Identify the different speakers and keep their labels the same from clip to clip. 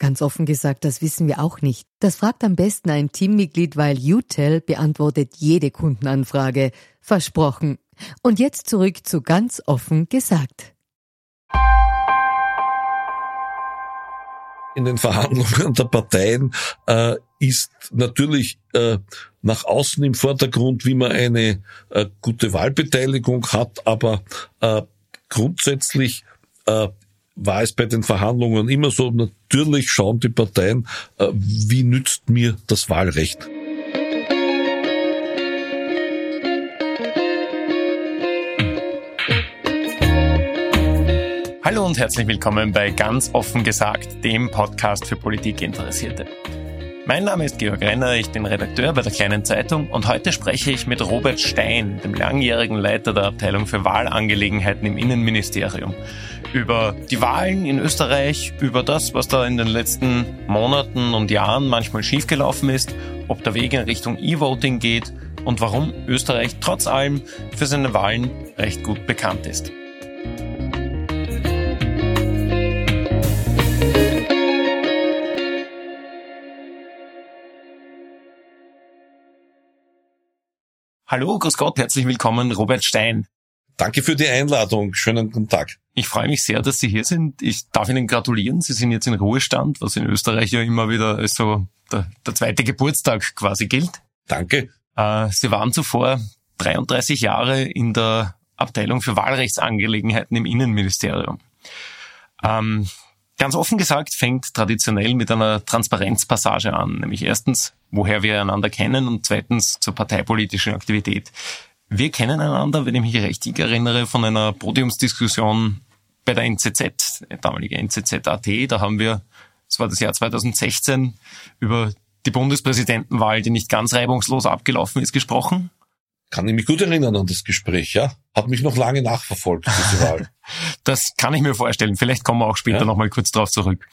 Speaker 1: Ganz offen gesagt, das wissen wir auch nicht. Das fragt am besten ein Teammitglied, weil UTEL beantwortet jede Kundenanfrage. Versprochen. Und jetzt zurück zu ganz offen gesagt.
Speaker 2: In den Verhandlungen der Parteien äh, ist natürlich äh, nach außen im Vordergrund, wie man eine äh, gute Wahlbeteiligung hat, aber äh, grundsätzlich äh, war es bei den Verhandlungen immer so, natürlich schauen die Parteien, äh, wie nützt mir das Wahlrecht.
Speaker 3: Hallo und herzlich willkommen bei Ganz offen gesagt, dem Podcast für Politikinteressierte. Mein Name ist Georg Renner, ich bin Redakteur bei der Kleinen Zeitung und heute spreche ich mit Robert Stein, dem langjährigen Leiter der Abteilung für Wahlangelegenheiten im Innenministerium, über die Wahlen in Österreich, über das, was da in den letzten Monaten und Jahren manchmal schiefgelaufen ist, ob der Weg in Richtung E-Voting geht und warum Österreich trotz allem für seine Wahlen recht gut bekannt ist. Hallo, grüß Gott, herzlich willkommen, Robert Stein.
Speaker 2: Danke für die Einladung. Schönen guten Tag.
Speaker 3: Ich freue mich sehr, dass Sie hier sind. Ich darf Ihnen gratulieren. Sie sind jetzt in Ruhestand, was in Österreich ja immer wieder als so der, der zweite Geburtstag quasi gilt.
Speaker 2: Danke.
Speaker 3: Äh, Sie waren zuvor 33 Jahre in der Abteilung für Wahlrechtsangelegenheiten im Innenministerium. Ähm, Ganz offen gesagt fängt traditionell mit einer Transparenzpassage an, nämlich erstens, woher wir einander kennen und zweitens zur parteipolitischen Aktivität. Wir kennen einander, wenn ich mich richtig erinnere, von einer Podiumsdiskussion bei der NZZ, damalige NZZ.at. Da haben wir, das war das Jahr 2016, über die Bundespräsidentenwahl, die nicht ganz reibungslos abgelaufen ist, gesprochen.
Speaker 2: Kann ich mich gut erinnern an das Gespräch, ja? Hat mich noch lange nachverfolgt, diese Wahl.
Speaker 3: das kann ich mir vorstellen. Vielleicht kommen wir auch später ja. nochmal kurz drauf zurück.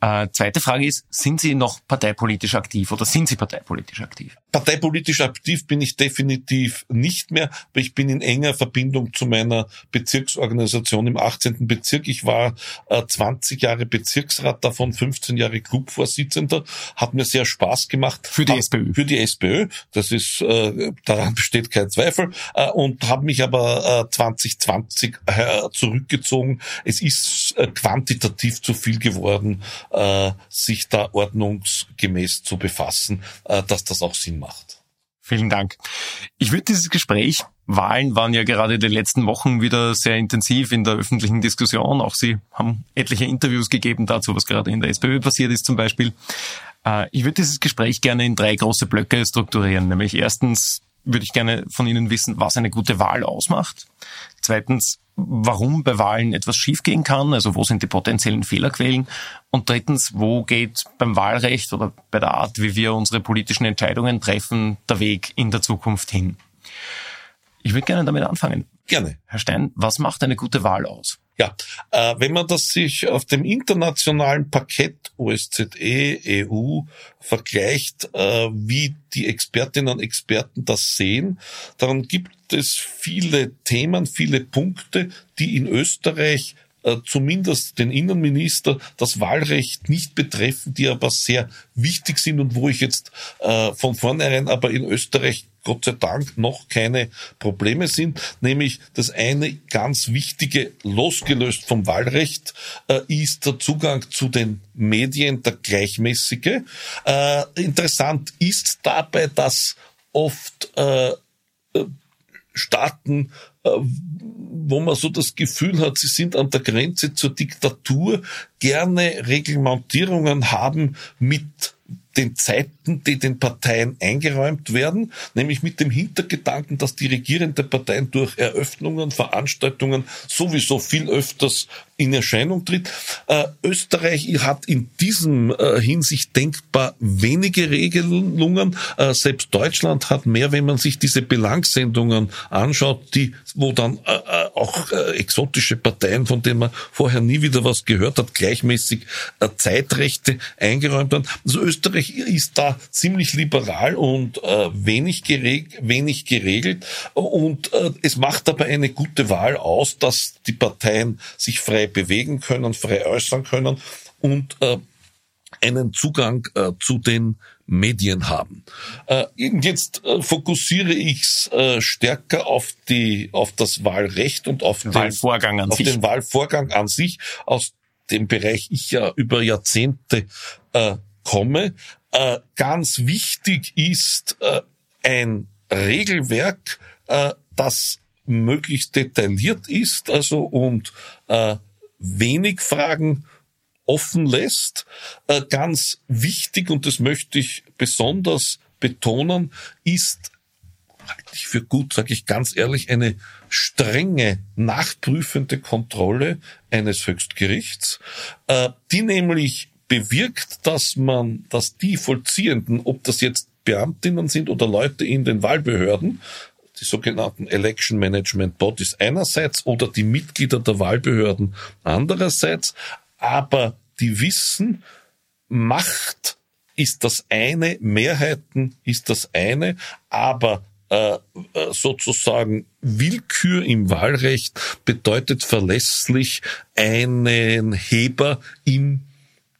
Speaker 3: Äh, zweite Frage ist, sind Sie noch parteipolitisch aktiv oder sind Sie parteipolitisch aktiv?
Speaker 2: Parteipolitisch aktiv bin ich definitiv nicht mehr, aber ich bin in enger Verbindung zu meiner Bezirksorganisation im 18. Bezirk. Ich war äh, 20 Jahre Bezirksrat, davon 15 Jahre Clubvorsitzender. Hat mir sehr Spaß gemacht.
Speaker 3: Für die hab, SPÖ?
Speaker 2: Für die SPÖ. Das ist, äh, daran besteht kein Zweifel. Äh, und habe mich aber äh, 2020 äh, zurückgezogen. Es ist äh, quantitativ zu viel geworden, äh, sich da ordnungsgemäß zu befassen, äh, dass das auch Sinn macht.
Speaker 3: Vielen Dank. Ich würde dieses Gespräch, Wahlen waren ja gerade die letzten Wochen wieder sehr intensiv in der öffentlichen Diskussion. Auch Sie haben etliche Interviews gegeben dazu, was gerade in der SPÖ passiert ist zum Beispiel. Äh, ich würde dieses Gespräch gerne in drei große Blöcke strukturieren. Nämlich erstens würde ich gerne von Ihnen wissen, was eine gute Wahl ausmacht. Zweitens, warum bei Wahlen etwas schiefgehen kann, also wo sind die potenziellen Fehlerquellen. Und drittens, wo geht beim Wahlrecht oder bei der Art, wie wir unsere politischen Entscheidungen treffen, der Weg in der Zukunft hin. Ich würde gerne damit anfangen.
Speaker 2: Gerne.
Speaker 3: Herr Stein, was macht eine gute Wahl aus?
Speaker 2: Ja, äh, wenn man das sich auf dem internationalen Parkett OSZE, EU vergleicht, äh, wie die Expertinnen und Experten das sehen, dann gibt es viele Themen, viele Punkte, die in Österreich äh, zumindest den Innenminister das Wahlrecht nicht betreffen, die aber sehr wichtig sind und wo ich jetzt äh, von vornherein aber in Österreich Gott sei Dank noch keine Probleme sind, nämlich das eine ganz wichtige, losgelöst vom Wahlrecht, äh, ist der Zugang zu den Medien, der gleichmäßige. Äh, interessant ist dabei, dass oft äh, äh Staaten wo man so das Gefühl hat, sie sind an der Grenze zur Diktatur, gerne Reglementierungen haben mit den Zeiten, die den Parteien eingeräumt werden, nämlich mit dem Hintergedanken, dass die regierenden Parteien durch Eröffnungen, Veranstaltungen sowieso viel öfters in Erscheinung tritt. Äh, Österreich hat in diesem äh, Hinsicht denkbar wenige Regelungen. Äh, selbst Deutschland hat mehr, wenn man sich diese Belangssendungen anschaut, die, wo dann äh, äh, auch äh, exotische Parteien, von denen man vorher nie wieder was gehört hat, gleichmäßig Zeitrechte eingeräumt haben. Also Österreich ist da ziemlich liberal und wenig, gereg wenig geregelt und es macht aber eine gute Wahl aus, dass die Parteien sich frei frei bewegen können, frei äußern können und äh, einen Zugang äh, zu den Medien haben. Äh, jetzt äh, fokussiere ich es äh, stärker auf die auf das Wahlrecht und auf, den, Wahlvorgang an auf sich. den Wahlvorgang an sich, aus dem Bereich ich ja über Jahrzehnte äh, komme. Äh, ganz wichtig ist äh, ein Regelwerk, äh, das möglichst detailliert ist, also und äh, wenig Fragen offen lässt. Äh, ganz wichtig, und das möchte ich besonders betonen, ist, halte ich für gut, sage ich ganz ehrlich, eine strenge nachprüfende Kontrolle eines Höchstgerichts, äh, die nämlich bewirkt, dass man, dass die Vollziehenden, ob das jetzt Beamtinnen sind oder Leute in den Wahlbehörden, die sogenannten Election Management Bodies einerseits oder die Mitglieder der Wahlbehörden andererseits, aber die wissen, Macht ist das eine, Mehrheiten ist das eine, aber äh, äh sozusagen Willkür im Wahlrecht bedeutet verlässlich einen Heber im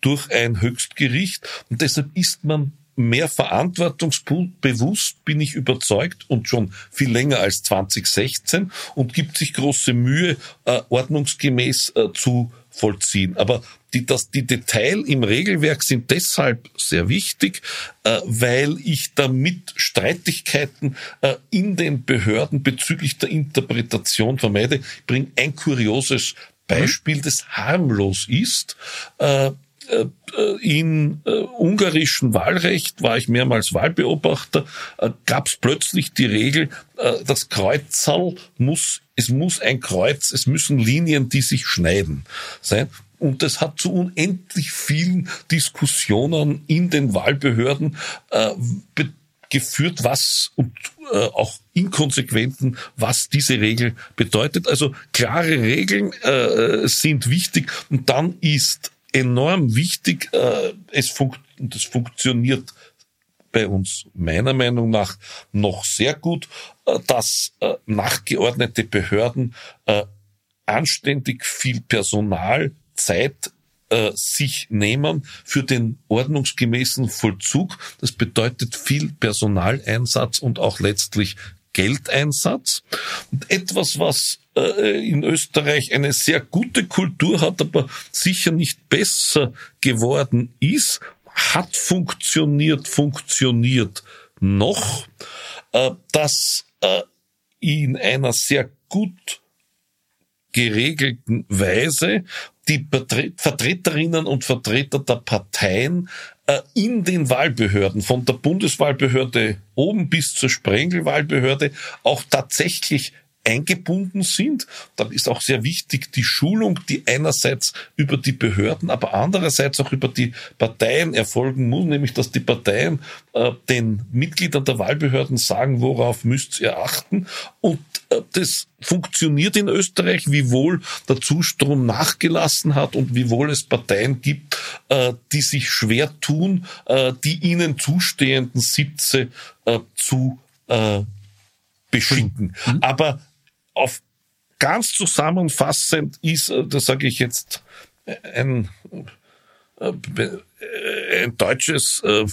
Speaker 2: durch ein Höchstgericht. Und deshalb ist man mehr verantwortungsbewusst, bin ich überzeugt, und schon viel länger als 2016 und gibt sich große Mühe, äh, ordnungsgemäß äh, zu vollziehen. Aber die, das, die Detail im Regelwerk sind deshalb sehr wichtig, äh, weil ich damit Streitigkeiten äh, in den Behörden bezüglich der Interpretation vermeide. Ich bringe ein kurioses Beispiel, das harmlos ist. Äh, äh, in äh, ungarischen Wahlrecht war ich mehrmals Wahlbeobachter, äh, gab es plötzlich die Regel, äh, das Kreuzerl muss, es muss ein Kreuz, es müssen Linien, die sich schneiden sein. Und das hat zu unendlich vielen Diskussionen in den Wahlbehörden äh, geführt, was und äh, auch Inkonsequenten, was diese Regel bedeutet. Also klare Regeln äh, sind wichtig und dann ist enorm wichtig. Äh, es funkt, und es funktioniert bei uns meiner Meinung nach noch sehr gut, äh, dass äh, nachgeordnete Behörden äh, anständig viel Personal, Zeit äh, sich nehmen für den ordnungsgemäßen Vollzug. Das bedeutet viel Personaleinsatz und auch letztlich Geldeinsatz. Und etwas, was äh, in Österreich eine sehr gute Kultur hat, aber sicher nicht besser geworden ist, hat funktioniert, funktioniert noch, äh, dass äh, in einer sehr gut geregelten Weise die Vertreterinnen und Vertreter der Parteien in den Wahlbehörden, von der Bundeswahlbehörde oben bis zur Sprengelwahlbehörde, auch tatsächlich eingebunden sind. Dann ist auch sehr wichtig die Schulung, die einerseits über die Behörden, aber andererseits auch über die Parteien erfolgen muss, nämlich dass die Parteien äh, den Mitgliedern der Wahlbehörden sagen, worauf müsst ihr achten. Und äh, das funktioniert in Österreich, wiewohl der Zustrom nachgelassen hat und wiewohl es Parteien gibt, äh, die sich schwer tun, äh, die ihnen zustehenden Sitze äh, zu äh, beschicken. Mhm. Aber auf ganz zusammenfassend ist, äh, das sage ich jetzt, ein, äh, ein deutsches äh,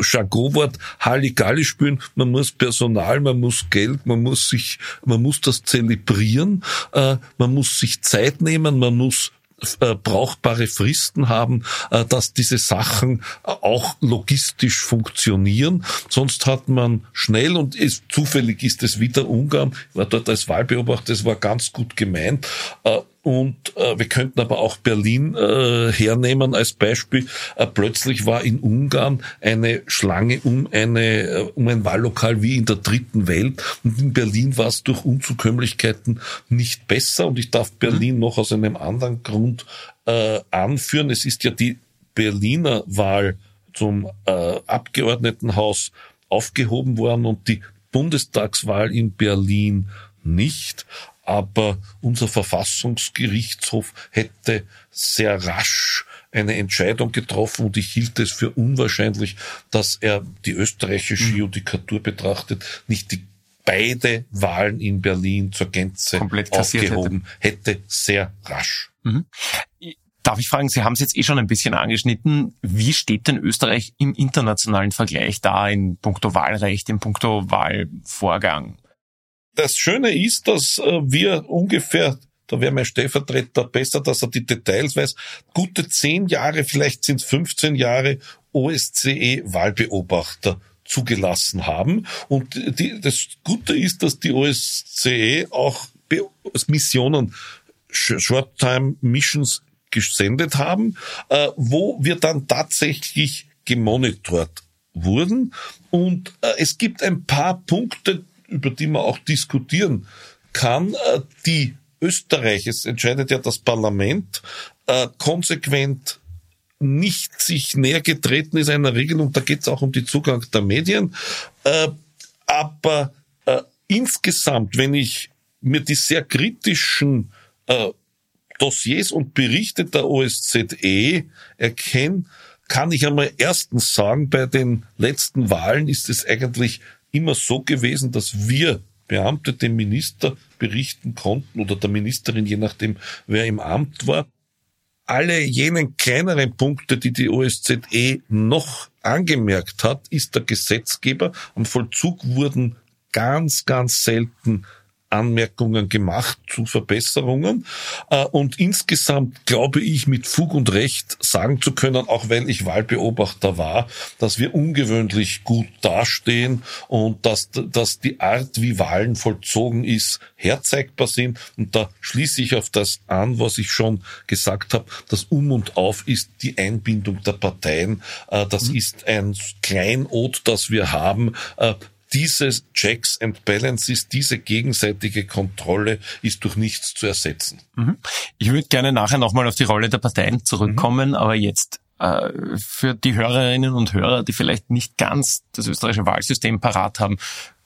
Speaker 2: Jargonwort Halligalli spüren. Man muss Personal, man muss Geld, man muss sich, man muss das zelebrieren, äh, man muss sich Zeit nehmen, man muss äh, brauchbare Fristen haben, äh, dass diese Sachen auch logistisch funktionieren. Sonst hat man schnell und ist, zufällig ist es wieder Ungarn. Ich war dort als Wahlbeobachter, das war ganz gut gemeint. Und äh, wir könnten aber auch Berlin äh, hernehmen als Beispiel. Äh, plötzlich war in Ungarn eine Schlange um eine äh, um ein Wahllokal wie in der dritten Welt. Und in Berlin war es durch Unzukömmlichkeiten nicht besser. Und ich darf Berlin mhm. noch aus einem anderen Grund äh, anführen. Es ist ja die Berliner Wahl zum äh, Abgeordnetenhaus aufgehoben worden und die Bundestagswahl in Berlin nicht aber unser Verfassungsgerichtshof hätte sehr rasch eine Entscheidung getroffen und ich hielt es für unwahrscheinlich, dass er die österreichische mhm. Judikatur betrachtet, nicht die beide Wahlen in Berlin zur Gänze Komplett aufgehoben hätte. hätte. sehr rasch. Mhm.
Speaker 3: Darf ich fragen, Sie haben es jetzt eh schon ein bisschen angeschnitten. Wie steht denn Österreich im internationalen Vergleich da in puncto Wahlrecht, in puncto Wahlvorgang?
Speaker 2: Das Schöne ist, dass äh, wir ungefähr da wäre mein Stellvertreter besser, dass er die Details weiß. Gute zehn Jahre, vielleicht sind es 15 Jahre OSCE-Wahlbeobachter zugelassen haben. Und die, das Gute ist, dass die OSCE auch Missionen, Short-Time Missions gesendet haben, äh, wo wir dann tatsächlich gemonitort wurden. Und äh, es gibt ein paar Punkte, über die man auch diskutieren kann, äh, die Österreich, es entscheidet ja das Parlament, äh, konsequent nicht sich näher getreten ist einer Regelung, da geht es auch um den Zugang der Medien. Äh, aber insgesamt, wenn ich mir die sehr kritischen Dossiers und Berichte der OSZE erkenne, kann ich einmal erstens sagen, bei den letzten Wahlen ist es eigentlich immer so gewesen, dass wir Beamte dem Minister berichten konnten oder der Ministerin, je nachdem, wer im Amt war. Alle jenen kleineren Punkte, die die OSZE noch angemerkt hat, ist der Gesetzgeber. Am Vollzug wurden ganz, ganz selten Anmerkungen gemacht zu Verbesserungen. Äh, und insgesamt glaube ich mit Fug und Recht sagen zu können, auch weil ich Wahlbeobachter war, dass wir ungewöhnlich gut dastehen und dass, dass die Art, wie Wahlen vollzogen ist, herzeigbar sind. Und da schließe ich auf das an, was ich schon gesagt habe. Das Um und Auf ist die Einbindung der Parteien. Äh, das mhm. ist ein Kleinod, das wir haben äh, diese Checks and Balances, diese gegenseitige Kontrolle ist durch nichts zu ersetzen.
Speaker 3: Mhm. Ich würde gerne nachher nochmal auf die Rolle der Parteien zurückkommen, mhm. aber jetzt äh, für die Hörerinnen und Hörer, die vielleicht nicht ganz das österreichische Wahlsystem parat haben,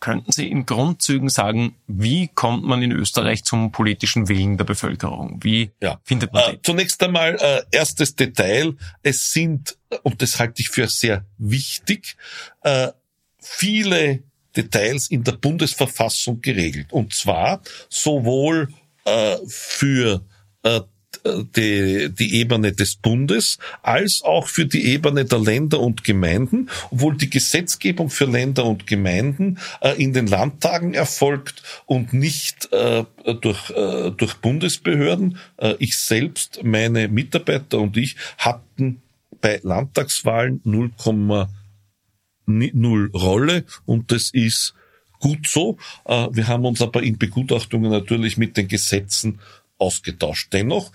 Speaker 3: könnten Sie in Grundzügen sagen, wie kommt man in Österreich zum politischen Willen der Bevölkerung? Wie ja. findet man
Speaker 2: äh, Zunächst einmal äh, erstes Detail. Es sind, und das halte ich für sehr wichtig, äh, viele Details in der Bundesverfassung geregelt. Und zwar sowohl äh, für äh, die, die Ebene des Bundes als auch für die Ebene der Länder und Gemeinden, obwohl die Gesetzgebung für Länder und Gemeinden äh, in den Landtagen erfolgt und nicht äh, durch, äh, durch Bundesbehörden. Äh, ich selbst, meine Mitarbeiter und ich hatten bei Landtagswahlen 0, null Rolle und das ist gut so. Äh, wir haben uns aber in Begutachtungen natürlich mit den Gesetzen ausgetauscht. Dennoch,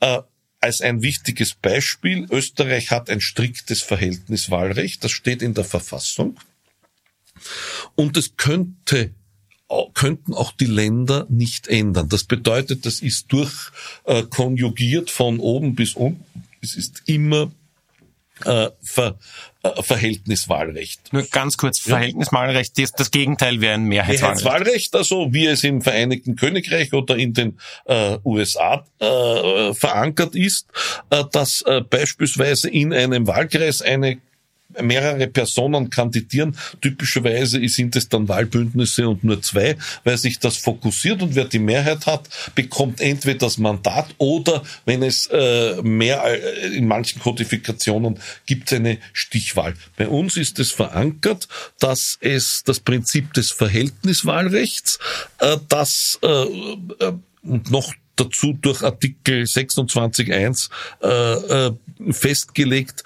Speaker 2: äh, als ein wichtiges Beispiel, Österreich hat ein striktes Verhältniswahlrecht, das steht in der Verfassung. Und es könnte könnten auch die Länder nicht ändern. Das bedeutet, das ist durchkonjugiert von oben bis unten. Es ist immer äh, Ver, äh, Verhältniswahlrecht.
Speaker 3: Nur ganz kurz, Verhältniswahlrecht, das, das Gegenteil wäre ein Mehrheitswahlrecht.
Speaker 2: Mehrheitswahlrecht, also wie es im Vereinigten Königreich oder in den äh, USA äh, verankert ist, äh, dass äh, beispielsweise in einem Wahlkreis eine mehrere Personen kandidieren. Typischerweise sind es dann Wahlbündnisse und nur zwei, weil sich das fokussiert und wer die Mehrheit hat, bekommt entweder das Mandat oder wenn es äh, mehr äh, in manchen Kodifikationen gibt eine Stichwahl. Bei uns ist es verankert, dass es das Prinzip des Verhältniswahlrechts, äh, das äh, äh, und noch dazu durch Artikel 26.1 äh, äh, festgelegt,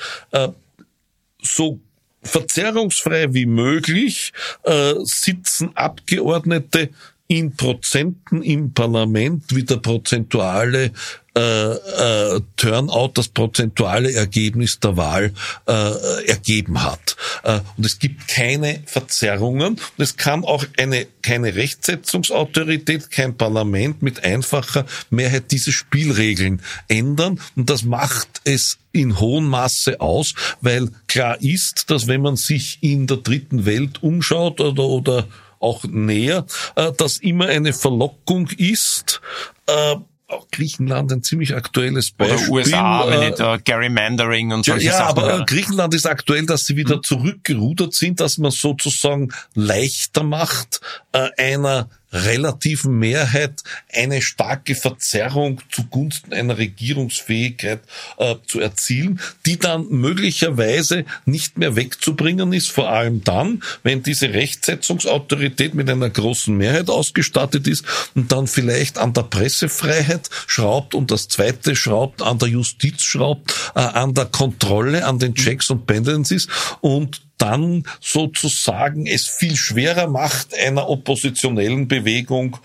Speaker 2: so verzerrungsfrei wie möglich äh, sitzen Abgeordnete in Prozenten im Parlament, wie der prozentuale äh, äh, Turnout, das prozentuale Ergebnis der Wahl äh, ergeben hat. Äh, und es gibt keine Verzerrungen. Und es kann auch eine keine Rechtsetzungsautorität, kein Parlament mit einfacher Mehrheit diese Spielregeln ändern. Und das macht es in hohem Maße aus, weil klar ist, dass wenn man sich in der dritten Welt umschaut oder, oder auch näher, äh, dass immer eine Verlockung ist, äh, auch Griechenland ein ziemlich aktuelles Beispiel.
Speaker 3: Oder USA, wenn nicht uh, Gerrymandering und solche
Speaker 2: ja, ja,
Speaker 3: Sachen.
Speaker 2: Ja, aber Griechenland ist aktuell, dass sie wieder hm. zurückgerudert sind, dass man sozusagen leichter macht, äh, einer relativen Mehrheit eine starke Verzerrung zugunsten einer Regierungsfähigkeit äh, zu erzielen, die dann möglicherweise nicht mehr wegzubringen ist, vor allem dann, wenn diese Rechtsetzungsautorität mit einer großen Mehrheit ausgestattet ist und dann vielleicht an der Pressefreiheit schraubt und das zweite schraubt an der Justiz schraubt, äh, an der Kontrolle, an den Checks und Balances und dann sozusagen es viel schwerer macht, einer oppositionellen Bewegung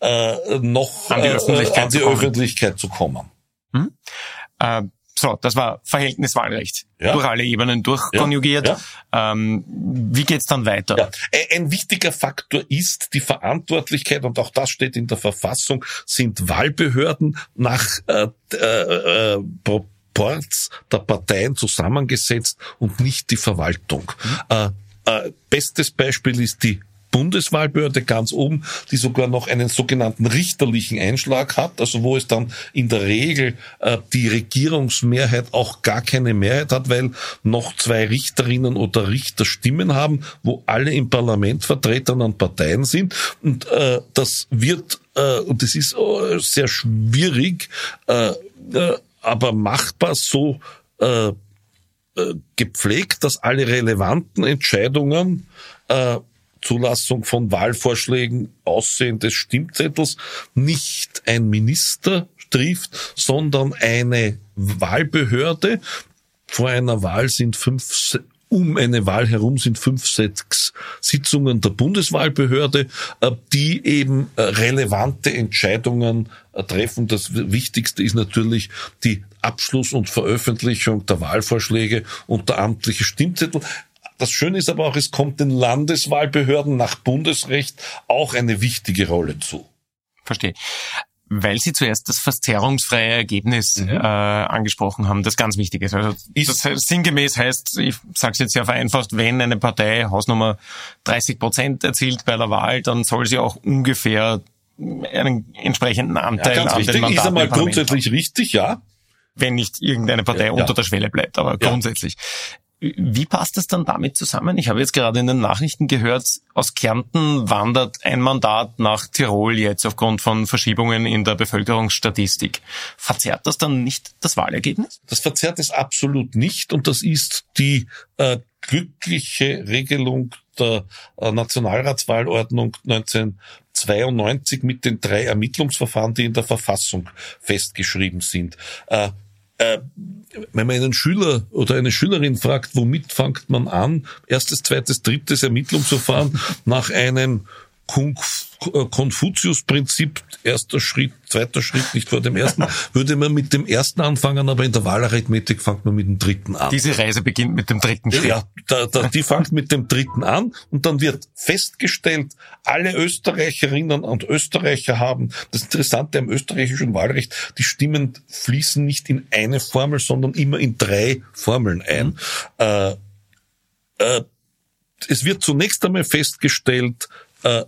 Speaker 2: äh, noch
Speaker 3: an die Öffentlichkeit,
Speaker 2: äh, an die zu, Öffentlichkeit zu kommen.
Speaker 3: Hm? Äh, so, das war Verhältniswahlrecht. Ja. Durch alle Ebenen durchkonjugiert. Ja. Ja. Ähm, wie geht's dann weiter? Ja.
Speaker 2: Ein wichtiger Faktor ist die Verantwortlichkeit, und auch das steht in der Verfassung, sind Wahlbehörden nach äh, äh, äh, Boards der Parteien zusammengesetzt und nicht die Verwaltung. Mhm. Äh, äh, bestes Beispiel ist die Bundeswahlbehörde ganz oben, die sogar noch einen sogenannten richterlichen Einschlag hat, also wo es dann in der Regel äh, die Regierungsmehrheit auch gar keine Mehrheit hat, weil noch zwei Richterinnen oder Richter Stimmen haben, wo alle im Parlament vertreten an Parteien sind. Und äh, das wird, äh, und das ist äh, sehr schwierig, äh, äh, aber machbar so äh, äh, gepflegt, dass alle relevanten Entscheidungen äh, Zulassung von Wahlvorschlägen, Aussehen des Stimmzettels nicht ein Minister trifft, sondern eine Wahlbehörde. Vor einer Wahl sind fünf um eine Wahl herum sind fünf, sechs Sitzungen der Bundeswahlbehörde, äh, die eben äh, relevante Entscheidungen äh, treffen. Das Wichtigste ist natürlich die Abschluss und Veröffentlichung der Wahlvorschläge und der amtliche Stimmzettel. Das Schöne ist aber auch, es kommt den Landeswahlbehörden nach Bundesrecht auch eine wichtige Rolle zu.
Speaker 3: Verstehe weil Sie zuerst das verzerrungsfreie Ergebnis mhm. äh, angesprochen haben, das ganz wichtig ist. Also ist das sinngemäß heißt, ich sage es jetzt sehr vereinfacht, wenn eine Partei Hausnummer 30 Prozent erzielt bei der Wahl, dann soll sie auch ungefähr einen entsprechenden Anteil ja,
Speaker 2: ganz
Speaker 3: an
Speaker 2: richtig.
Speaker 3: den Mandaten
Speaker 2: Ist einmal grundsätzlich haben. richtig, ja.
Speaker 3: Wenn nicht irgendeine Partei ja, unter der Schwelle bleibt, aber grundsätzlich. Wie passt das dann damit zusammen? Ich habe jetzt gerade in den Nachrichten gehört, aus Kärnten wandert ein Mandat nach Tirol jetzt aufgrund von Verschiebungen in der Bevölkerungsstatistik. Verzerrt das dann nicht das Wahlergebnis?
Speaker 2: Das verzerrt es absolut nicht und das ist die äh, glückliche Regelung der äh, Nationalratswahlordnung 1992 mit den drei Ermittlungsverfahren, die in der Verfassung festgeschrieben sind. Äh, äh, wenn man einen Schüler oder eine Schülerin fragt, womit fängt man an? Erstes, zweites, drittes Ermittlungsverfahren nach einem Konfuzius-Prinzip, erster Schritt, zweiter Schritt, nicht vor dem ersten, würde man mit dem ersten anfangen, aber in der Wahlarithmetik fängt man mit dem dritten an.
Speaker 3: Diese Reise beginnt mit dem dritten Schritt.
Speaker 2: Ja, da, da, die fängt mit dem dritten an und dann wird festgestellt, alle Österreicherinnen und Österreicher haben, das Interessante am österreichischen Wahlrecht, die Stimmen fließen nicht in eine Formel, sondern immer in drei Formeln ein. Äh, äh, es wird zunächst einmal festgestellt, äh,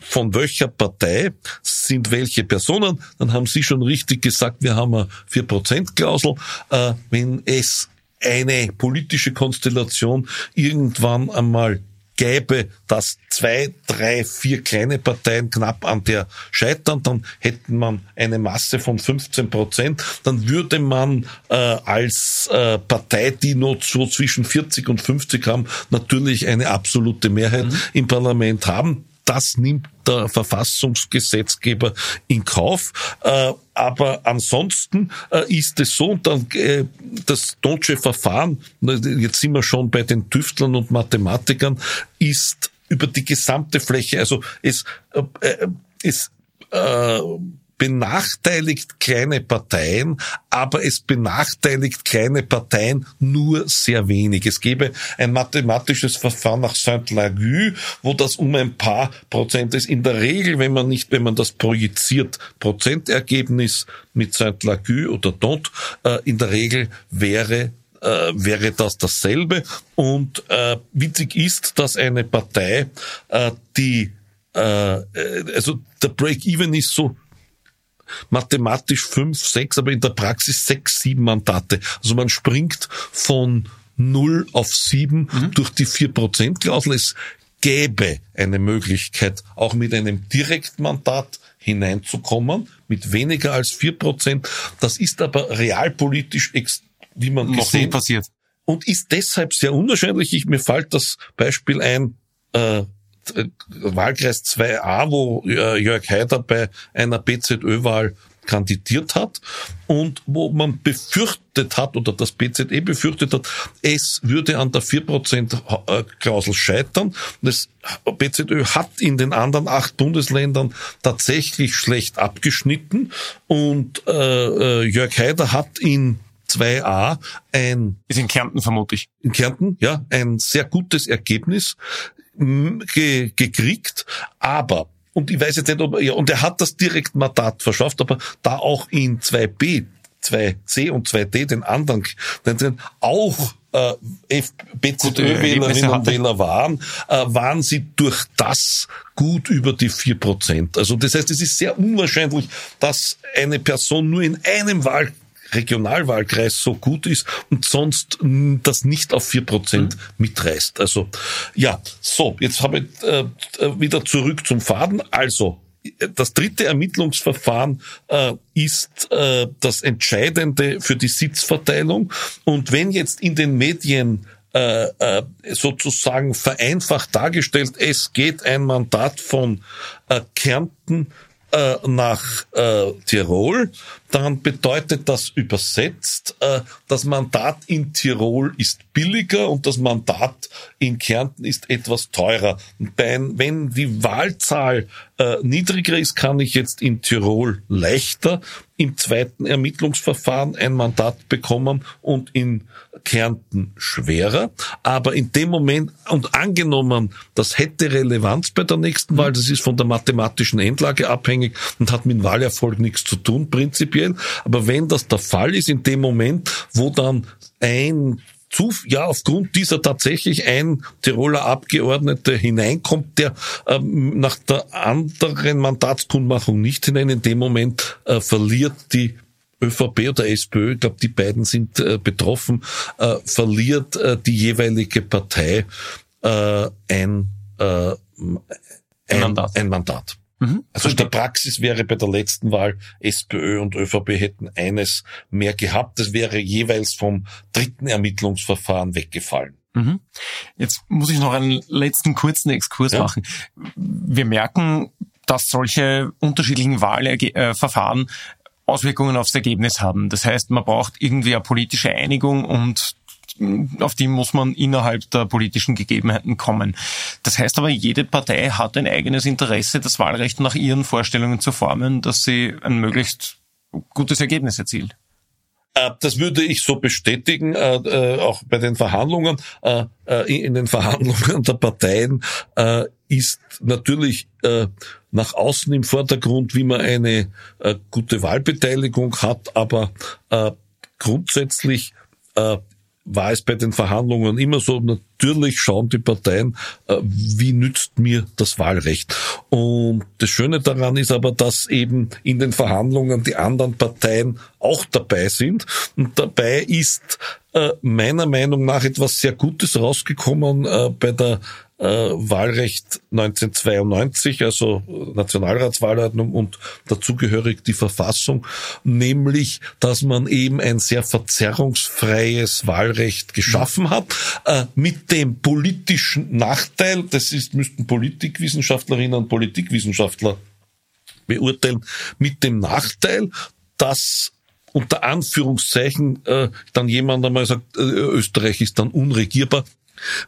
Speaker 2: von welcher Partei sind welche Personen, dann haben Sie schon richtig gesagt, wir haben eine 4%-Klausel. Äh, wenn es eine politische Konstellation irgendwann einmal gäbe, dass zwei, drei, vier kleine Parteien knapp an der scheitern, dann hätte man eine Masse von 15 Prozent. Dann würde man äh, als äh, Partei, die nur so zwischen 40 und 50 haben, natürlich eine absolute Mehrheit mhm. im Parlament haben das nimmt der Verfassungsgesetzgeber in Kauf. Äh, aber ansonsten äh, ist es so, und dann äh, das deutsche Verfahren, jetzt sind wir schon bei den Tüftlern und Mathematikern, ist über die gesamte Fläche, also es, äh, es äh, benachteiligt kleine Parteien, aber es benachteiligt kleine Parteien nur sehr wenig. Es gäbe ein mathematisches Verfahren nach Saint-Lagu, wo das um ein paar Prozent ist. In der Regel, wenn man nicht, wenn man das projiziert, Prozentergebnis mit Saint-Lagu oder dort, äh, in der Regel wäre äh, wäre das dasselbe. Und äh, witzig ist, dass eine Partei, äh, die äh, äh also der Break-Even ist so mathematisch fünf, sechs, aber in der Praxis sechs, sieben Mandate. Also man springt von null auf sieben mhm. durch die vier Prozent Klausel. Es gäbe eine Möglichkeit, auch mit einem Direktmandat hineinzukommen, mit weniger als vier Prozent. Das ist aber realpolitisch, wie man
Speaker 3: noch gesehen, nie passiert.
Speaker 2: Und ist deshalb sehr unwahrscheinlich. Ich, mir fällt das Beispiel ein, äh, äh, Wahlkreis 2a, wo äh, Jörg Haider bei einer BZÖ-Wahl kandidiert hat und wo man befürchtet hat oder das BZE befürchtet hat, es würde an der 4%-Klausel scheitern. Das BZÖ hat in den anderen acht Bundesländern tatsächlich schlecht abgeschnitten und äh, Jörg Haider hat in 2a ein...
Speaker 3: Ist in Kärnten vermutlich.
Speaker 2: In Kärnten, ja, ein sehr gutes Ergebnis ge gekriegt, aber und ich weiß jetzt nicht, ob er, ja, und er hat das direkt Mandat verschafft, aber da auch in 2b, 2c und 2d den anderen, den, auch äh, BZÖ-Wählerinnen und Wähler waren, äh, waren sie durch das gut über die vier Prozent. Also das heißt, es ist sehr unwahrscheinlich, dass eine Person nur in einem Wahl Regionalwahlkreis so gut ist und sonst das nicht auf vier Prozent mhm. mitreißt. Also ja, so, jetzt habe ich äh, wieder zurück zum Faden. Also das dritte Ermittlungsverfahren äh, ist äh, das Entscheidende für die Sitzverteilung. Und wenn jetzt in den Medien äh, äh, sozusagen vereinfacht dargestellt, es geht ein Mandat von äh, Kärnten äh, nach äh, Tirol, dann bedeutet das übersetzt, äh, das Mandat in Tirol ist billiger und das Mandat in Kärnten ist etwas teurer. Wenn die Wahlzahl äh, niedriger ist, kann ich jetzt in Tirol leichter im zweiten Ermittlungsverfahren ein Mandat bekommen und in Kärnten schwerer. Aber in dem Moment, und angenommen, das hätte Relevanz bei der nächsten Wahl, das ist von der mathematischen Endlage abhängig und hat mit dem Wahlerfolg nichts zu tun, prinzipiell. Aber wenn das der Fall ist, in dem Moment, wo dann ein zu, ja, aufgrund dieser tatsächlich ein Tiroler Abgeordnete hineinkommt, der ähm, nach der anderen Mandatskundmachung nicht hinein, in dem Moment äh, verliert die ÖVP oder SPÖ, ich glaube, die beiden sind äh, betroffen, äh, verliert äh, die jeweilige Partei äh, ein, äh, ein, Mandat. Ein Mandat. Mhm. Also in der Praxis wäre bei der letzten Wahl SPÖ und ÖVP hätten eines mehr gehabt. Das wäre jeweils vom dritten Ermittlungsverfahren weggefallen.
Speaker 3: Mhm. Jetzt muss ich noch einen letzten kurzen Exkurs ja. machen. Wir merken, dass solche unterschiedlichen Wahlverfahren Auswirkungen aufs Ergebnis haben. Das heißt, man braucht irgendwie eine politische Einigung und auf die muss man innerhalb der politischen Gegebenheiten kommen. Das heißt aber, jede Partei hat ein eigenes Interesse, das Wahlrecht nach ihren Vorstellungen zu formen, dass sie ein möglichst gutes Ergebnis erzielt.
Speaker 2: Äh, das würde ich so bestätigen, äh, äh, auch bei den Verhandlungen. In den Verhandlungen der Parteien ist natürlich nach außen im Vordergrund, wie man eine gute Wahlbeteiligung hat, aber grundsätzlich war es bei den Verhandlungen immer so, natürlich schauen die Parteien, äh, wie nützt mir das Wahlrecht. Und das Schöne daran ist aber, dass eben in den Verhandlungen die anderen Parteien auch dabei sind. Und dabei ist äh, meiner Meinung nach etwas sehr Gutes rausgekommen äh, bei der äh, Wahlrecht 1992, also Nationalratswahlordnung und dazugehörig die Verfassung, nämlich, dass man eben ein sehr verzerrungsfreies Wahlrecht geschaffen hat, äh, mit dem politischen Nachteil, das ist, müssten Politikwissenschaftlerinnen und Politikwissenschaftler beurteilen, mit dem Nachteil, dass unter Anführungszeichen äh, dann jemand einmal sagt, äh, Österreich ist dann unregierbar,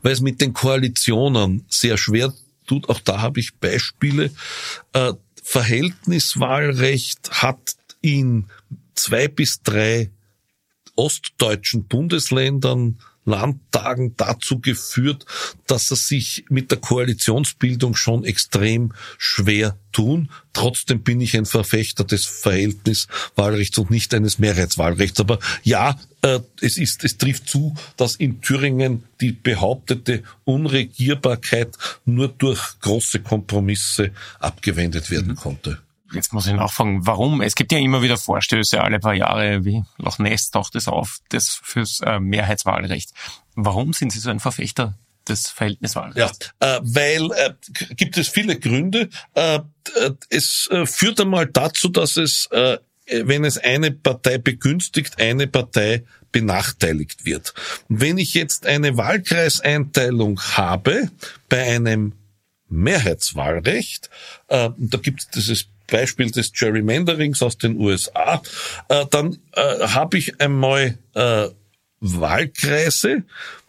Speaker 2: weil es mit den Koalitionen sehr schwer tut. Auch da habe ich Beispiele. Äh, Verhältniswahlrecht hat in zwei bis drei ostdeutschen Bundesländern Landtagen dazu geführt, dass er sich mit der Koalitionsbildung schon extrem schwer tun. Trotzdem bin ich ein Verfechter des Verhältniswahlrechts und nicht eines Mehrheitswahlrechts. Aber ja, äh, es ist, es trifft zu, dass in Thüringen die behauptete Unregierbarkeit nur durch große Kompromisse abgewendet werden mhm. konnte
Speaker 3: jetzt muss ich nachfragen, warum? Es gibt ja immer wieder Vorstöße alle paar Jahre, wie Loch Ness taucht es auf, das fürs äh, Mehrheitswahlrecht. Warum sind Sie so ein Verfechter des Verhältniswahlrechts?
Speaker 2: Ja, äh, weil äh, gibt es viele Gründe. Äh, äh es äh, führt einmal dazu, dass es, äh, wenn es eine Partei begünstigt, eine Partei benachteiligt wird. Und wenn ich jetzt eine Wahlkreiseinteilung habe bei einem Mehrheitswahlrecht, äh, da gibt es dieses Beispiel des Gerrymanderings aus den USA, äh, dann äh, habe ich einmal äh, Wahlkreise,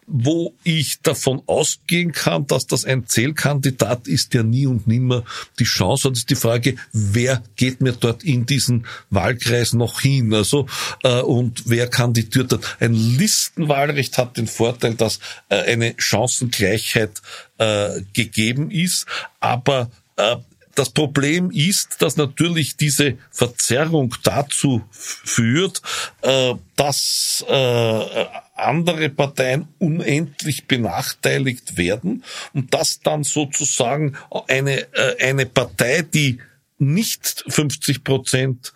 Speaker 2: wo ich davon ausgehen kann, dass das ein Zählkandidat ist, der nie und nimmer die Chance hat, ist die Frage, wer geht mir dort in diesen Wahlkreis noch hin? Also äh, und wer kandidiert dort? Ein Listenwahlrecht hat den Vorteil, dass äh, eine Chancengleichheit äh, gegeben ist, aber äh, das Problem ist, dass natürlich diese Verzerrung dazu führt, äh, dass äh, andere Parteien unendlich benachteiligt werden und dass dann sozusagen eine, äh, eine Partei, die nicht 50 Prozent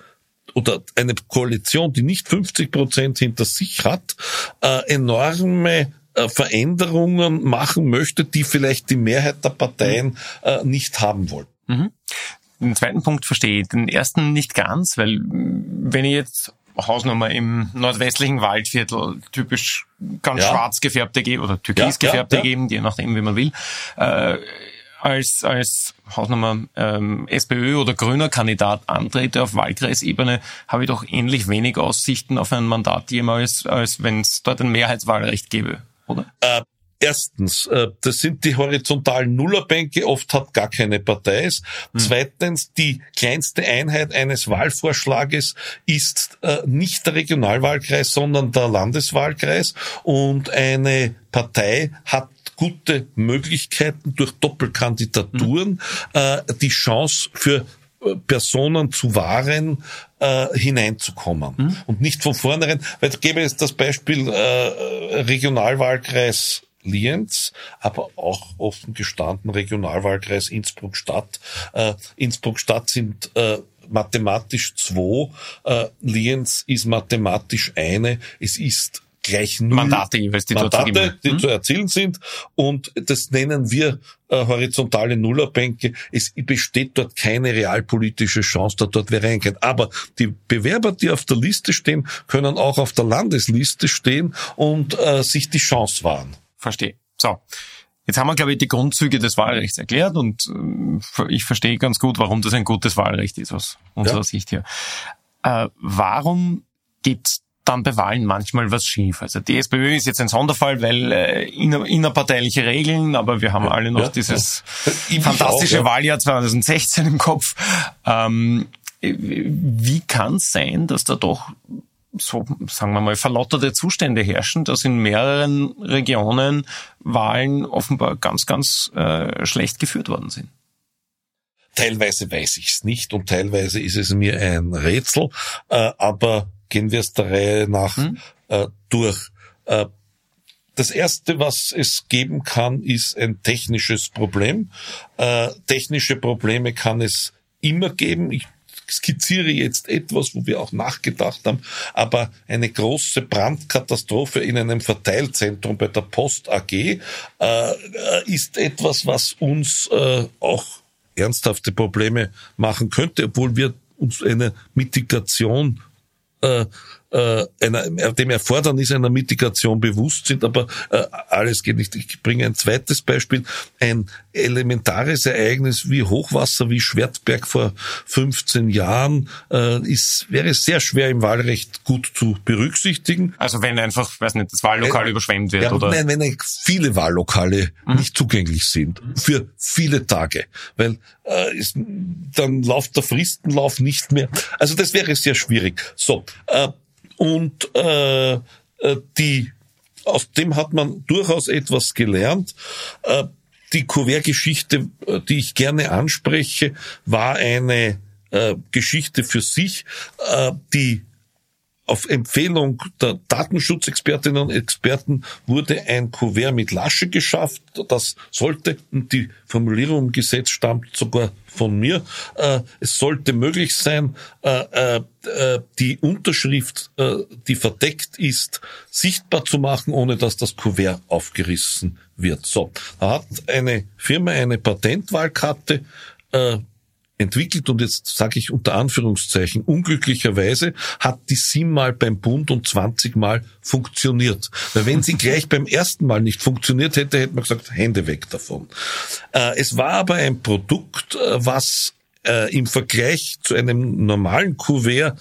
Speaker 2: oder eine Koalition, die nicht 50 Prozent hinter sich hat, enorme Veränderungen machen möchte, die vielleicht die Mehrheit der Parteien nicht haben wollen. Mhm.
Speaker 3: Den zweiten Punkt verstehe ich, den ersten nicht ganz, weil wenn ich jetzt Hausnummer im nordwestlichen Waldviertel typisch ganz ja. schwarz gefärbte geben oder türkis ja, gefärbte ja, geben, je nachdem, wie man will, äh, als, als Hausnummer ähm, SPÖ oder grüner Kandidat antrete auf Wahlkreisebene, habe ich doch ähnlich wenig Aussichten auf ein Mandat jemals, als wenn es dort ein Mehrheitswahlrecht gäbe, oder?
Speaker 2: Äh, Erstens, äh, das sind die horizontalen Nullerbänke, oft hat gar keine Partei es. Hm. Zweitens, die kleinste Einheit eines Wahlvorschlages ist äh, nicht der Regionalwahlkreis, sondern der Landeswahlkreis. Und eine Partei hat gute Möglichkeiten durch Doppelkandidaturen hm. die Chance für Personen zu wahren, äh, hineinzukommen. Mhm. Und nicht von vornherein, weil ich gebe jetzt das Beispiel äh, Regionalwahlkreis Lienz, aber auch offen gestanden Regionalwahlkreis Innsbruck-Stadt. Äh, Innsbruck-Stadt sind äh, mathematisch zwei, äh, Lienz ist mathematisch eine. Es ist gleich null
Speaker 3: Mandate jeweils, die
Speaker 2: Mandate, dort die hm? zu erzielen sind. Und das nennen wir äh, horizontale Nullerbänke. Es besteht dort keine realpolitische Chance, da dort wer reingeht. Aber die Bewerber, die auf der Liste stehen, können auch auf der Landesliste stehen und äh, sich die Chance wahren
Speaker 3: verstehe. So. Jetzt haben wir, glaube ich, die Grundzüge des Wahlrechts erklärt und äh, ich verstehe ganz gut, warum das ein gutes Wahlrecht ist aus unserer ja. Sicht hier. Äh, warum geht dann bei Wahlen manchmal was schief? Also die SPÖ ist jetzt ein Sonderfall, weil äh, inner, innerparteiliche Regeln, aber wir haben ja, alle noch ja, dieses ja. fantastische auch, Wahljahr 2016 im Kopf. Ähm, wie kann es sein, dass da doch so, sagen wir mal, verlotterte Zustände herrschen, dass in mehreren Regionen Wahlen offenbar ganz, ganz äh, schlecht geführt worden sind.
Speaker 2: Teilweise weiß ich es nicht und teilweise ist es mir ein Rätsel, äh, aber gehen wir es der Reihe nach hm? äh, durch. Äh, das erste, was es geben kann, ist ein technisches Problem. Äh, technische Probleme kann es immer geben. Ich skizziere jetzt etwas, wo wir auch nachgedacht haben, aber eine große Brandkatastrophe in einem Verteilzentrum bei der Post AG äh, ist etwas, was uns äh, auch ernsthafte Probleme machen könnte, obwohl wir uns eine Mitigation äh, äh, einer, dem Erfordernis einer Mitigation bewusst sind, aber äh, alles geht nicht. Ich bringe ein zweites Beispiel. Ein elementares Ereignis wie Hochwasser, wie Schwertberg vor 15 Jahren, äh, ist, wäre sehr schwer im Wahlrecht gut zu berücksichtigen.
Speaker 3: Also wenn einfach, weiß nicht, das Wahllokal äh, überschwemmt wird,
Speaker 2: ja,
Speaker 3: oder?
Speaker 2: Nein, wenn viele Wahllokale mhm. nicht zugänglich sind für viele Tage, weil äh, ist, dann läuft der Fristenlauf nicht mehr. Also das wäre sehr schwierig. So, äh, und äh, äh, die aus dem hat man durchaus etwas gelernt. Äh, die Kuvert-Geschichte, äh, die ich gerne anspreche, war eine äh, Geschichte für sich, äh, die auf Empfehlung der Datenschutzexpertinnen und Experten wurde ein Kuvert mit Lasche geschafft. Das sollte, und die Formulierung im Gesetz stammt sogar von mir, äh, es sollte möglich sein, äh, äh, die Unterschrift, äh, die verdeckt ist, sichtbar zu machen, ohne dass das Kuvert aufgerissen wird. So, da hat eine Firma eine Patentwahlkarte äh, entwickelt und jetzt sage ich unter Anführungszeichen, unglücklicherweise hat die siebenmal beim Bund und 20 Mal funktioniert. Weil wenn sie gleich beim ersten Mal nicht funktioniert hätte, hätte man gesagt, Hände weg davon. Äh, es war aber ein Produkt, äh, was äh, im Vergleich zu einem normalen Kuvert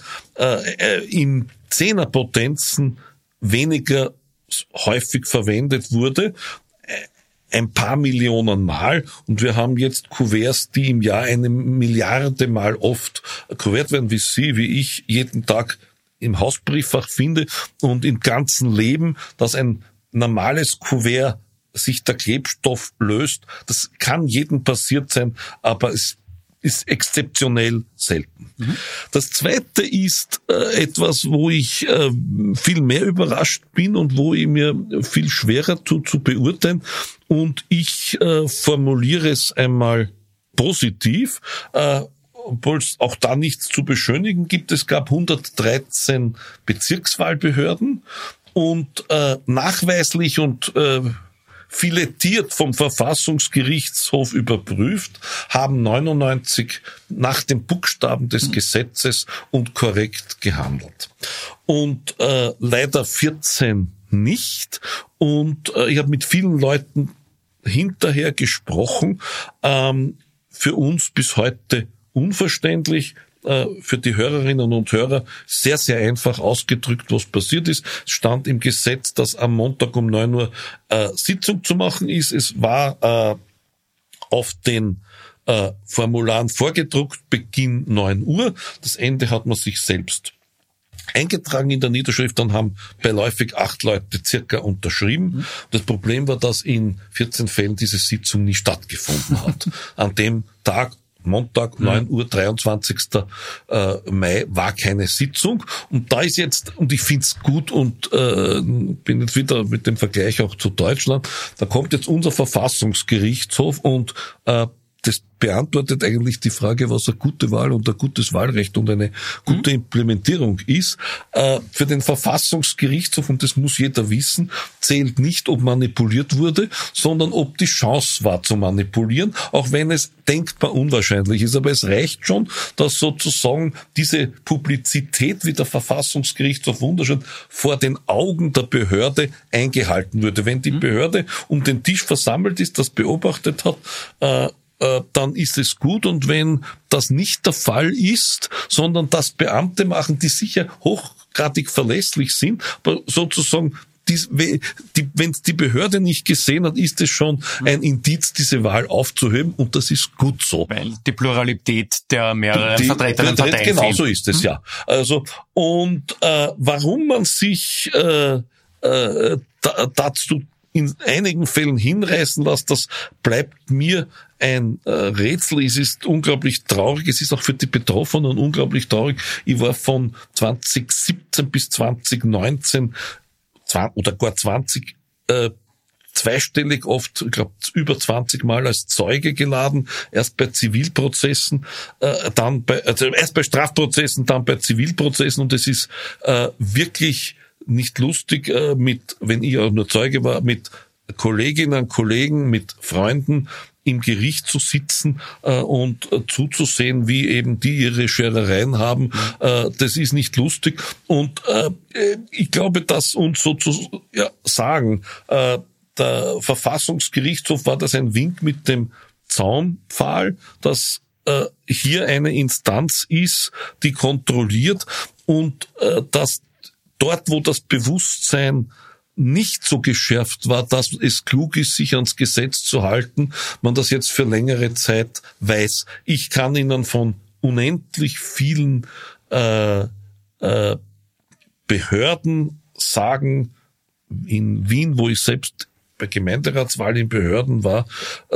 Speaker 2: in Zehnerpotenzen weniger häufig verwendet wurde ein paar Millionen Mal und wir haben jetzt Kuverts, die im Jahr eine Milliarde Mal oft Kuvert werden, wie Sie, wie ich jeden Tag im Hausbrieffach finde und im ganzen Leben, dass ein normales Kuvert sich der Klebstoff löst. Das kann jedem passiert sein, aber es ist exzeptionell selten. Mhm. Das zweite ist äh, etwas, wo ich äh, viel mehr überrascht bin und wo ich mir viel schwerer tut zu beurteilen. Und ich äh, formuliere es einmal positiv. Äh, obwohl es auch da nichts zu beschönigen gibt. Es gab 113 Bezirkswahlbehörden und äh, nachweislich und filetiert vom Verfassungsgerichtshof überprüft, haben 99 nach dem Buchstaben des Gesetzes und korrekt gehandelt. Und äh, leider 14 nicht. Und äh, ich habe mit vielen Leuten hinterher gesprochen. Ähm, für uns bis heute unverständlich. Äh, für die Hörerinnen und Hörer sehr, sehr einfach ausgedrückt, was passiert ist. Es stand im Gesetz, dass am Montag um neun Uhr äh, Sitzung zu machen ist. Es war äh, auf den äh, Formularen vorgedruckt, Beginn neun Uhr. Das Ende hat man sich selbst eingetragen in der Niederschrift, dann haben beiläufig acht Leute circa unterschrieben. Mhm. Das Problem war, dass in 14 Fällen diese Sitzung nie stattgefunden hat. An dem Tag Montag, 9 mhm. Uhr, 23. Äh, Mai war keine Sitzung. Und da ist jetzt, und ich find's gut und äh, bin jetzt wieder mit dem Vergleich auch zu Deutschland, da kommt jetzt unser Verfassungsgerichtshof und äh, das beantwortet eigentlich die Frage, was eine gute Wahl und ein gutes Wahlrecht und eine gute Implementierung ist. Äh, für den Verfassungsgerichtshof, und das muss jeder wissen, zählt nicht, ob manipuliert wurde, sondern ob die Chance war zu manipulieren, auch wenn es denkbar unwahrscheinlich ist. Aber es reicht schon, dass sozusagen diese Publizität, wie der Verfassungsgerichtshof wunderschön, vor den Augen der Behörde eingehalten würde. Wenn die mhm. Behörde um den Tisch versammelt ist, das beobachtet hat, äh, dann ist es gut. Und wenn das nicht der Fall ist, sondern das Beamte machen, die sicher hochgradig verlässlich sind, aber sozusagen die, die, wenn es die Behörde nicht gesehen hat, ist es schon ein Indiz, diese Wahl aufzuheben und das ist gut so.
Speaker 3: Weil die Pluralität der mehreren Vertreterinnen
Speaker 2: Parteien Genau so ist es, hm? ja. Also und äh, warum man sich äh, äh, da, dazu in einigen Fällen hinreißen lässt, das bleibt mir ein äh, Rätsel. Es ist unglaublich traurig. Es ist auch für die Betroffenen unglaublich traurig. Ich war von 2017 bis 2019 oder gar 20 äh, zweistellig oft, ich glaube über 20 Mal als Zeuge geladen, erst bei Zivilprozessen, äh, dann bei, also erst bei Strafprozessen, dann bei Zivilprozessen und es ist äh, wirklich nicht lustig äh, mit, wenn ich auch nur Zeuge war, mit Kolleginnen, Kollegen, mit Freunden im Gericht zu sitzen äh, und äh, zuzusehen, wie eben die ihre Scherereien haben, äh, das ist nicht lustig. Und äh, ich glaube, dass uns sozusagen ja, sagen, äh, der Verfassungsgerichtshof war das ein Wink mit dem Zaunpfahl, dass äh, hier eine Instanz ist, die kontrolliert und äh, dass dort, wo das Bewusstsein nicht so geschärft war, dass es klug ist, sich ans Gesetz zu halten, man das jetzt für längere Zeit weiß. Ich kann Ihnen von unendlich vielen äh, äh, Behörden sagen, in Wien, wo ich selbst bei Gemeinderatswahlen in Behörden war,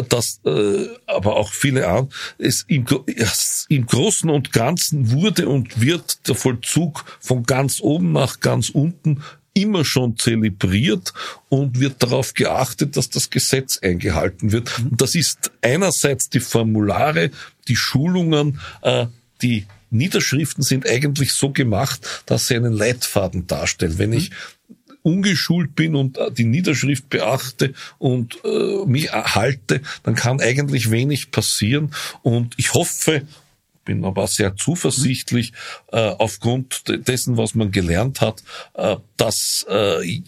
Speaker 2: dass äh, aber auch viele andere, es im, es im Großen und Ganzen wurde und wird der Vollzug von ganz oben nach ganz unten immer schon zelebriert und wird darauf geachtet, dass das Gesetz eingehalten wird. Und das ist einerseits die Formulare, die Schulungen, äh, die Niederschriften sind eigentlich so gemacht, dass sie einen Leitfaden darstellen. Wenn ich ungeschult bin und äh, die Niederschrift beachte und äh, mich erhalte, dann kann eigentlich wenig passieren. Und ich hoffe, bin aber sehr zuversichtlich äh, aufgrund dessen, was man gelernt hat, äh, dass äh,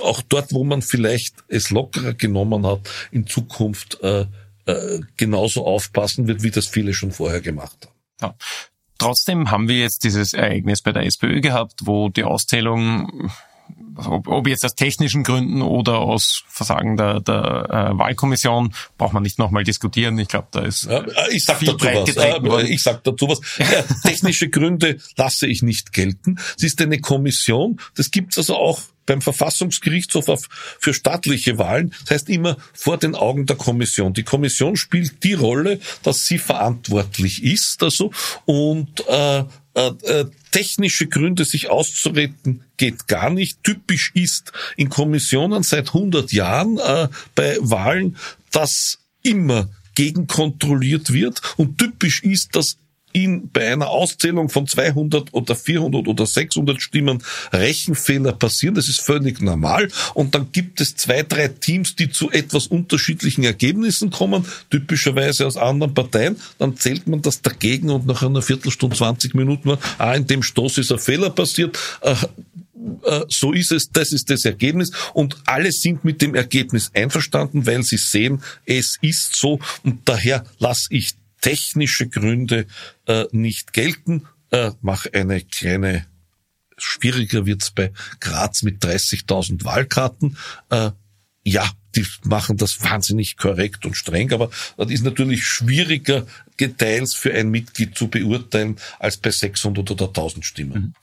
Speaker 2: auch dort, wo man vielleicht es lockerer genommen hat, in Zukunft äh, äh, genauso aufpassen wird, wie das viele schon vorher gemacht haben.
Speaker 3: Ja. Trotzdem haben wir jetzt dieses Ereignis bei der SPÖ gehabt, wo die Auszählung ob, ob jetzt aus technischen Gründen oder aus Versagen der, der äh, Wahlkommission, braucht man nicht nochmal diskutieren. Ich glaube, da ist
Speaker 2: ja, ich sag dazu was. Äh, ich sag dazu was. Ja, technische Gründe lasse ich nicht gelten. Es ist eine Kommission. Das gibt's also auch beim Verfassungsgerichtshof für staatliche Wahlen. Das heißt immer vor den Augen der Kommission. Die Kommission spielt die Rolle, dass sie verantwortlich ist, also und äh, äh, äh, technische Gründe, sich auszureden, geht gar nicht. Typisch ist in Kommissionen seit 100 Jahren äh, bei Wahlen, dass immer gegenkontrolliert wird und typisch ist, dass in, bei einer Auszählung von 200 oder 400 oder 600 Stimmen Rechenfehler passieren. Das ist völlig normal. Und dann gibt es zwei, drei Teams, die zu etwas unterschiedlichen Ergebnissen kommen, typischerweise aus anderen Parteien. Dann zählt man das dagegen und nach einer Viertelstunde, 20 Minuten ah, in dem Stoß ist ein Fehler passiert. Äh, äh, so ist es, das ist das Ergebnis und alle sind mit dem Ergebnis einverstanden, weil sie sehen, es ist so und daher lasse ich technische Gründe äh, nicht gelten. Äh, mach eine kleine, schwieriger wird's bei Graz mit 30.000 Wahlkarten. Äh, ja, die machen das wahnsinnig korrekt und streng, aber das ist natürlich schwieriger, Details für ein Mitglied zu beurteilen, als bei 600 oder 1000 Stimmen. Mhm.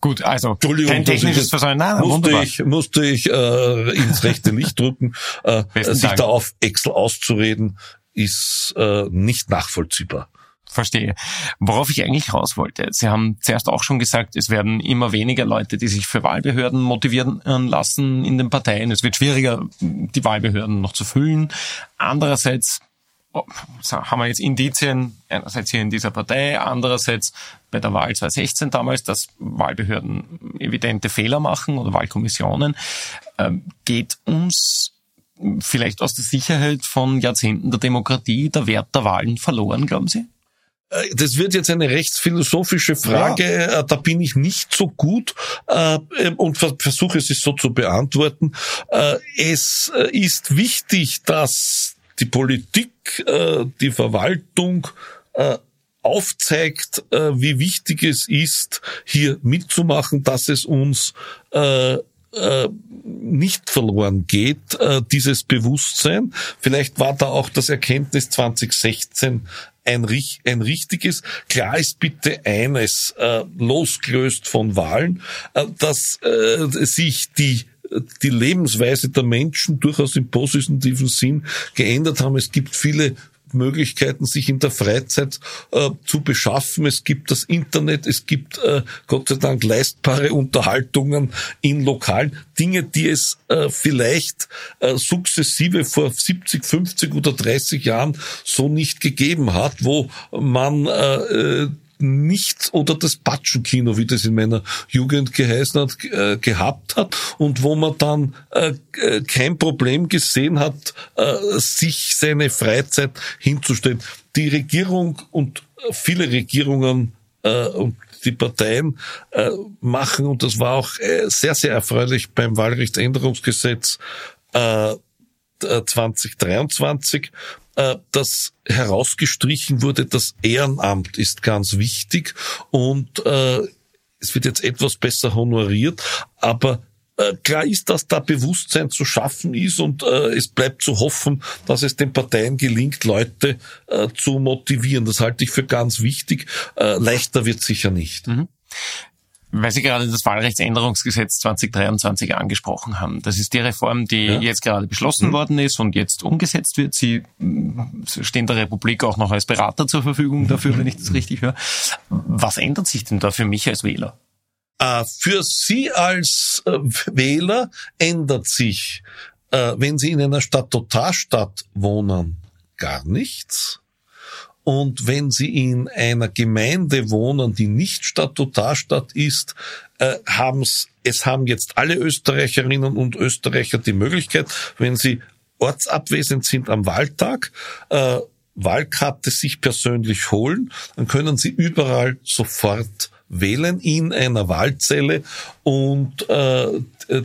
Speaker 3: Gut, also kein technisches Versäumnis. Nein,
Speaker 2: musste wunderbar. ich, musste ich äh, ins rechte Licht drücken, äh, sich Dank. da auf Excel auszureden ist äh, nicht nachvollziehbar.
Speaker 3: Verstehe. Worauf ich eigentlich raus wollte. Sie haben zuerst auch schon gesagt, es werden immer weniger Leute, die sich für Wahlbehörden motivieren lassen in den Parteien. Es wird schwieriger, die Wahlbehörden noch zu füllen. Andererseits oh, haben wir jetzt Indizien, einerseits hier in dieser Partei, andererseits bei der Wahl 2016 damals, dass Wahlbehörden evidente Fehler machen oder Wahlkommissionen. Ähm, geht uns vielleicht aus der Sicherheit von Jahrzehnten der Demokratie der Wert der Wahlen verloren, glauben Sie?
Speaker 2: Äh, das wird jetzt eine rechtsphilosophische Frage, ja. Äh, da bin ich nicht so gut äh, und versuche es so zu beantworten. Es ist wichtig, dass die Politik, die Verwaltung aufzeigt, wie wichtig es ist, hier mitzumachen, dass es uns äh, nicht verloren geht, äh, dieses Bewusstsein. Vielleicht war da auch das Erkenntnis 2016 ein, ein richtiges. Klar ist bitte eines, äh, losgelöst von Wahlen, dass sich die die Lebensweise der Menschen durchaus im positiven Sinn geändert haben. Es gibt viele Möglichkeiten, sich in der Freizeit äh, zu beschaffen. Es gibt das Internet, es gibt äh, Gott sei Dank leistbare Unterhaltungen in Lokalen, Dinge, die es äh, vielleicht äh, sukzessive vor 70, 50 oder 30 Jahren so nicht gegeben hat, wo man äh, äh nichts oder das Batschenkino, wie das in meiner Jugend geheißen hat, äh, gehabt hat und wo man dann äh, äh, kein Problem gesehen hat, sich seine Freizeit hinzustellen. Die Regierung und viele Regierungen und die Parteien machen, und das war auch sehr, sehr erfreulich beim Wahlrechtsänderungsgesetz äh, 2023, äh, dass herausgestrichen wurde, das Ehrenamt ist ganz wichtig und äh, es wird jetzt etwas besser honoriert, aber äh, klar ist, dass da Bewusstsein zu schaffen ist und äh, es bleibt zu hoffen, dass es den Parteien gelingt, Leute äh, zu motivieren. Das halte ich für ganz wichtig. Äh, leichter wird sicher nicht. Mhm
Speaker 3: weil Sie gerade das Wahlrechtsänderungsgesetz 2023 angesprochen haben. Das ist die Reform, die ja. jetzt gerade beschlossen mhm. worden ist und jetzt umgesetzt wird. Sie stehen der Republik auch noch als Berater zur Verfügung dafür, wenn ich das richtig höre. Was ändert sich denn da für mich als Wähler?
Speaker 2: Äh, für Sie als äh, Wähler ändert sich, äh, wenn Sie in einer Statutarstadt wohnen, gar nichts. Und wenn Sie in einer Gemeinde wohnen, die nicht Statutarstadt ist, äh, haben's, es haben jetzt alle Österreicherinnen und Österreicher die Möglichkeit, wenn sie ortsabwesend sind am Wahltag, äh, Wahlkarte sich persönlich holen, dann können sie überall sofort wählen in einer Wahlzelle und äh,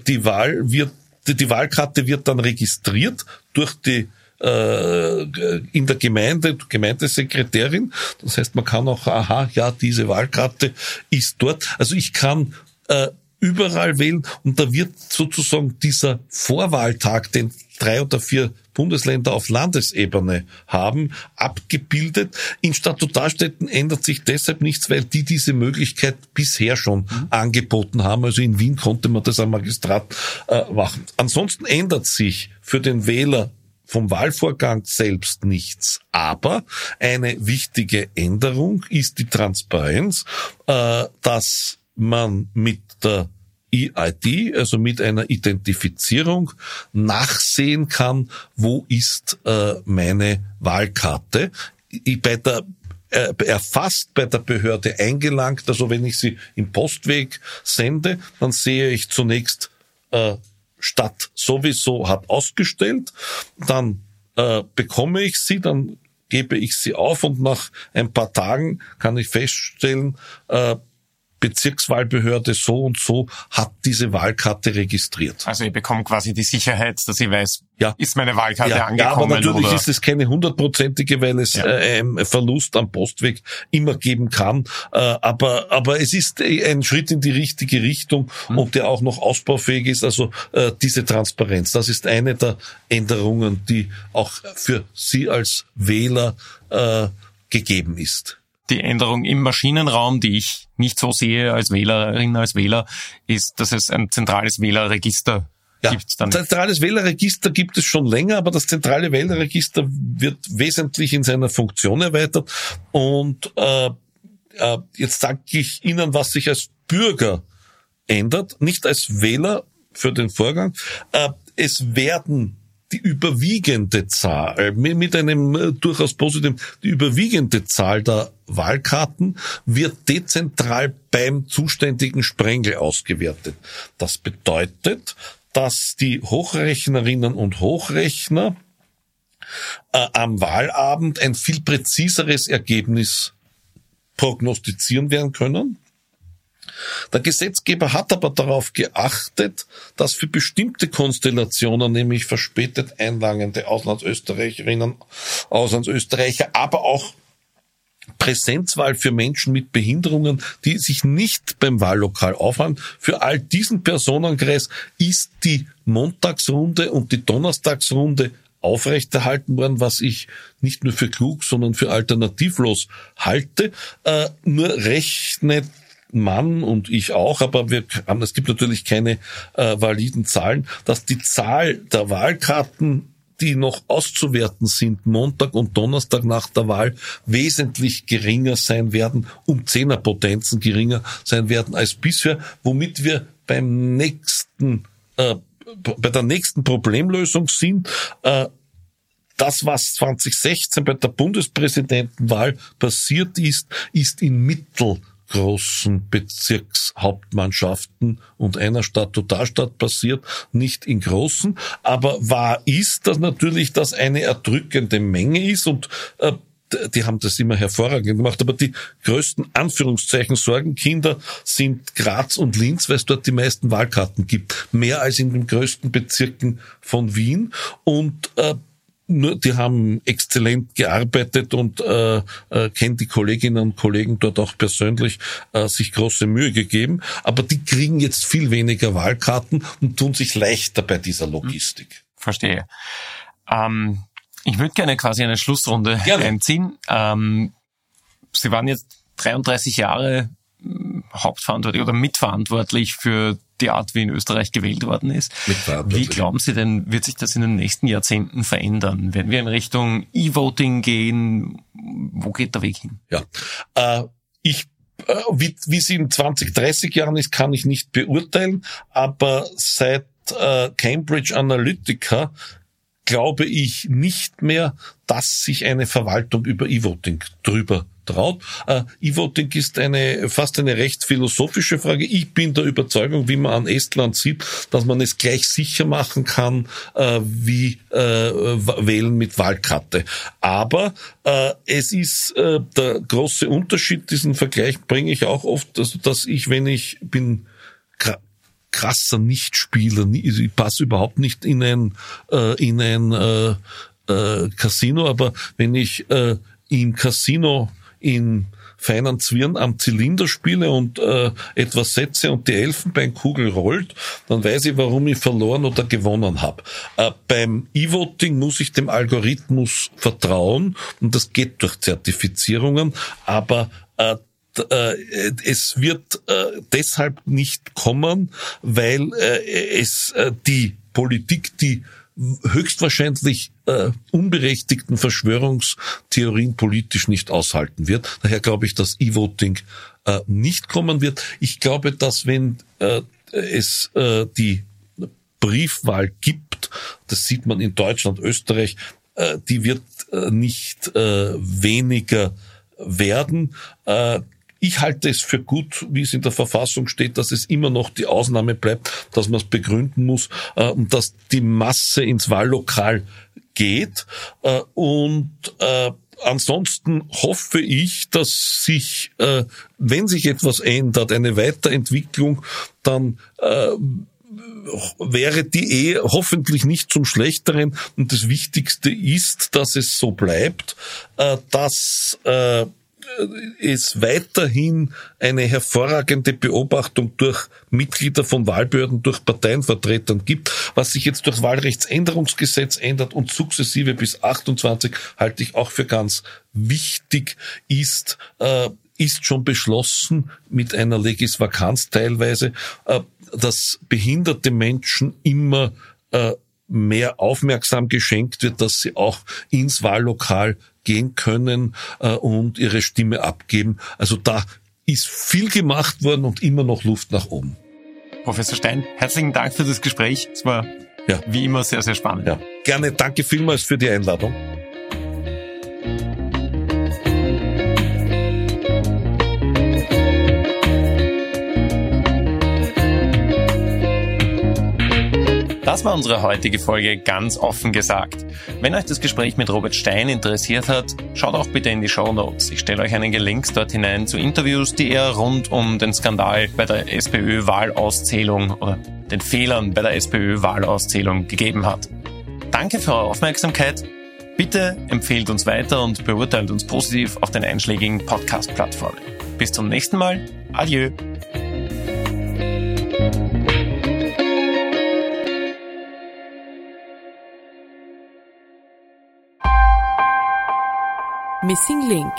Speaker 2: die Wahl wird die Wahlkarte wird dann registriert durch die äh, in der Gemeinde, Gemeindesekretärin. Das heißt, man kann auch, aha, ja, diese Wahlkarte ist dort. Also ich kann äh, überall wählen und da wird sozusagen dieser Vorwahltag, den drei oder vier Bundesländer auf Landesebene haben, abgebildet. In Statutarstädten ändert sich deshalb nichts, weil die diese Möglichkeit bisher schon mhm. angeboten haben. Also in Wien konnte man das am Magistrat äh, machen. Ansonsten ändert sich für den Wähler vom Wahlvorgang selbst nichts. Aber eine wichtige Änderung ist die Transparenz, äh, dass man mit der EID, also mit einer Identifizierung, nachsehen kann, wo ist äh, meine Wahlkarte. Bei der äh, erfasst bei der Behörde eingelangt. Also wenn ich sie im Postweg sende, dann sehe ich zunächst äh, Stadt sowieso hat ausgestellt, dann äh, bekomme ich sie, dann gebe ich sie auf und nach ein paar Tagen kann ich feststellen, äh, Bezirkswahlbehörde so und so hat diese Wahlkarte registriert.
Speaker 3: Also ich bekomme quasi die Sicherheit, dass ich weiß, ja. ist meine Wahlkarte ja, angekommen. Ja, aber
Speaker 2: natürlich
Speaker 3: oder?
Speaker 2: ist es keine hundertprozentige, weil es ja. äh, einen Verlust am Postweg immer geben kann. Äh, aber, aber es ist ein Schritt in die richtige Richtung hm. und der auch noch ausbaufähig ist. Also äh, diese Transparenz, das ist eine der Änderungen, die auch für Sie als Wähler äh, gegeben ist
Speaker 3: die Änderung im Maschinenraum, die ich nicht so sehe als Wählerin, als Wähler, ist, dass es ein zentrales Wählerregister
Speaker 2: ja, gibt's dann. Zentrales Wählerregister gibt es schon länger, aber das zentrale Wählerregister wird wesentlich in seiner Funktion erweitert. Und äh, äh, jetzt sage ich Ihnen, was sich als Bürger ändert, nicht als Wähler für den Vorgang. Äh, es werden die überwiegende Zahl, mit einem äh, durchaus positiven, die überwiegende Zahl der Wahlkarten wird dezentral beim zuständigen Sprengel ausgewertet. Das bedeutet, dass die Hochrechnerinnen und Hochrechner äh, am Wahlabend ein viel präziseres Ergebnis prognostizieren werden können der Gesetzgeber hat aber darauf geachtet, dass für bestimmte Konstellationen, nämlich verspätet einlangende Auslandsösterreicherinnen, Auslandsösterreicher, aber auch Präsenzwahl für Menschen mit Behinderungen, die sich nicht beim Wahllokal aufhalten. Für all diesen Personenkreis ist die Montagsrunde und die Donnerstagsrunde aufrechterhalten worden, was ich nicht nur für klug, sondern für alternativlos halte. Äh, nur rechnet Mann und ich auch, aber wir haben, es gibt natürlich keine äh, validen Zahlen, dass die Zahl der Wahlkarten die noch auszuwerten sind, Montag und Donnerstag nach der Wahl, wesentlich geringer sein werden, um Zehnerpotenzen geringer sein werden als bisher, womit wir beim nächsten, äh, bei der nächsten Problemlösung sind. Äh, das, was 2016 bei der Bundespräsidentenwahl passiert ist, ist in Mittel großen Bezirkshauptmannschaften und einer Stadt Totalstadt passiert, nicht in großen. Aber wahr ist, dass natürlich das eine erdrückende Menge ist und äh, die haben das immer hervorragend gemacht, aber die größten Anführungszeichen Sorgenkinder sind Graz und Linz, weil es dort die meisten Wahlkarten gibt. Mehr als in den größten Bezirken von Wien. Und äh, nur, die haben exzellent gearbeitet und äh, äh, kennen die Kolleginnen und Kollegen dort auch persönlich äh, sich große Mühe gegeben. Aber die kriegen jetzt viel weniger Wahlkarten und tun sich leichter bei dieser Logistik.
Speaker 3: Verstehe. Ähm, ich würde gerne quasi eine Schlussrunde gerne. einziehen. Ähm, Sie waren jetzt 33 Jahre hm, hauptverantwortlich oder mitverantwortlich für die Art, wie in Österreich gewählt worden ist. Wie glauben Sie denn, wird sich das in den nächsten Jahrzehnten verändern? Werden wir in Richtung E-Voting gehen? Wo geht der Weg hin?
Speaker 2: Ja, äh, ich äh, wie, wie sie in 20, 30 Jahren ist, kann ich nicht beurteilen, aber seit äh, Cambridge Analytica glaube ich nicht mehr, dass sich eine Verwaltung über E-Voting drüber traut. Äh, E-Voting ist eine fast eine recht philosophische Frage. Ich bin der Überzeugung, wie man an Estland sieht, dass man es gleich sicher machen kann, äh, wie äh, wählen mit Wahlkarte. Aber es ist der große Unterschied, diesen Vergleich bringe ich auch oft, dass ich, wenn ich bin krasser Nichtspieler, ich passe überhaupt nicht in ein, in ein Casino, aber wenn ich im Casino in feinen Zwirn am Zylinder spiele und äh, etwas setze und die Elfenbeinkugel rollt, dann weiß ich, warum ich verloren oder gewonnen habe. Äh, beim E-Voting muss ich dem Algorithmus vertrauen und das geht durch Zertifizierungen, aber äh, äh es wird äh, deshalb nicht kommen, weil äh, es die Politik, die höchstwahrscheinlich äh, unberechtigten Verschwörungstheorien politisch nicht aushalten wird. Daher glaube ich, dass E-Voting äh, nicht kommen wird. Ich glaube, dass wenn äh, es äh, die Briefwahl gibt, das sieht man in Deutschland, Österreich, äh, die wird äh, nicht äh, weniger werden. Äh, ich halte es für gut, wie es in der Verfassung steht, dass es immer noch die Ausnahme bleibt, dass man es begründen muss äh, und dass die Masse ins Wahllokal geht. Äh, und äh, ansonsten hoffe ich, dass sich, äh, wenn sich etwas ändert, eine Weiterentwicklung, dann äh, wäre die Ehe hoffentlich nicht zum Schlechteren. Und das Wichtigste ist, dass es so bleibt, äh, dass äh, es weiterhin eine hervorragende Beobachtung durch Mitglieder von Wahlbehörden, durch Parteienvertretern gibt. Was sich jetzt durch Wahlrechtsänderungsgesetz ändert und sukzessive bis 28 halte ich auch für ganz wichtig ist, äh, ist schon beschlossen mit einer Legisvakanz teilweise, äh, dass behinderte Menschen immer äh, mehr aufmerksam geschenkt wird, dass sie auch ins Wahllokal gehen können äh, und ihre Stimme abgeben. Also da ist viel gemacht worden und immer noch Luft nach oben.
Speaker 3: Professor Stein, herzlichen Dank für das Gespräch. Es war ja. wie immer sehr, sehr spannend. Ja.
Speaker 2: Gerne, danke vielmals für die Einladung.
Speaker 3: Das war unsere heutige Folge ganz offen gesagt. Wenn euch das Gespräch mit Robert Stein interessiert hat, schaut auch bitte in die Show Notes. Ich stelle euch einige Links dort hinein zu Interviews, die er rund um den Skandal bei der SPÖ-Wahlauszählung oder den Fehlern bei der SPÖ-Wahlauszählung gegeben hat. Danke für eure Aufmerksamkeit. Bitte empfehlt uns weiter und beurteilt uns positiv auf den einschlägigen Podcast-Plattformen. Bis zum nächsten Mal. Adieu.
Speaker 1: Missing Link